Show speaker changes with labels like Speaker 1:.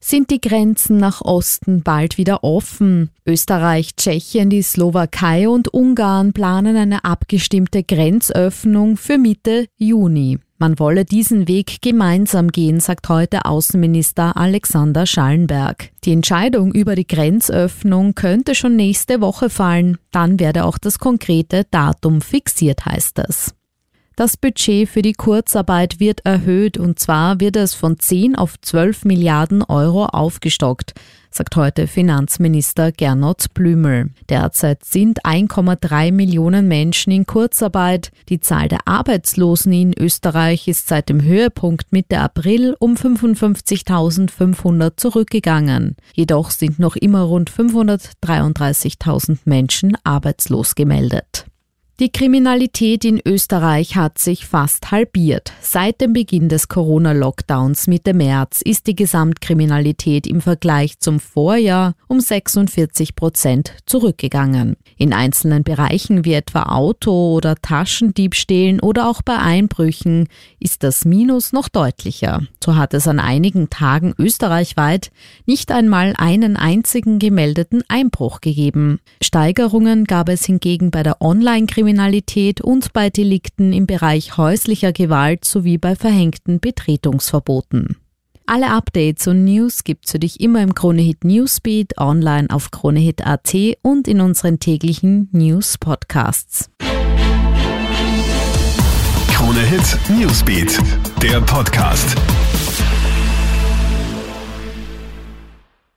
Speaker 1: Sind die Grenzen nach Osten bald wieder offen? Österreich, Tschechien, die Slowakei und Ungarn planen eine abgestimmte Grenzöffnung für Mitte Juni. Man wolle diesen Weg gemeinsam gehen, sagt heute Außenminister Alexander Schallenberg. Die Entscheidung über die Grenzöffnung könnte schon nächste Woche fallen. Dann werde auch das konkrete Datum fixiert, heißt es. Das Budget für die Kurzarbeit wird erhöht und zwar wird es von 10 auf 12 Milliarden Euro aufgestockt, sagt heute Finanzminister Gernot Blümel. Derzeit sind 1,3 Millionen Menschen in Kurzarbeit. Die Zahl der Arbeitslosen in Österreich ist seit dem Höhepunkt Mitte April um 55.500 zurückgegangen. Jedoch sind noch immer rund 533.000 Menschen arbeitslos gemeldet. Die Kriminalität in Österreich hat sich fast halbiert. Seit dem Beginn des Corona-Lockdowns Mitte März ist die Gesamtkriminalität im Vergleich zum Vorjahr um 46 Prozent zurückgegangen. In einzelnen Bereichen wie etwa Auto- oder Taschendiebstählen oder auch bei Einbrüchen ist das Minus noch deutlicher. So hat es an einigen Tagen österreichweit nicht einmal einen einzigen gemeldeten Einbruch gegeben. Steigerungen gab es hingegen bei der Online-Kriminalität Kriminalität und bei Delikten im Bereich häuslicher Gewalt sowie bei verhängten Betretungsverboten. Alle Updates und News gibt's für dich immer im Kronehit Newsbeat, online auf kronehit.at und in unseren täglichen News Podcasts.
Speaker 2: Kronehit Newsbeat, der Podcast.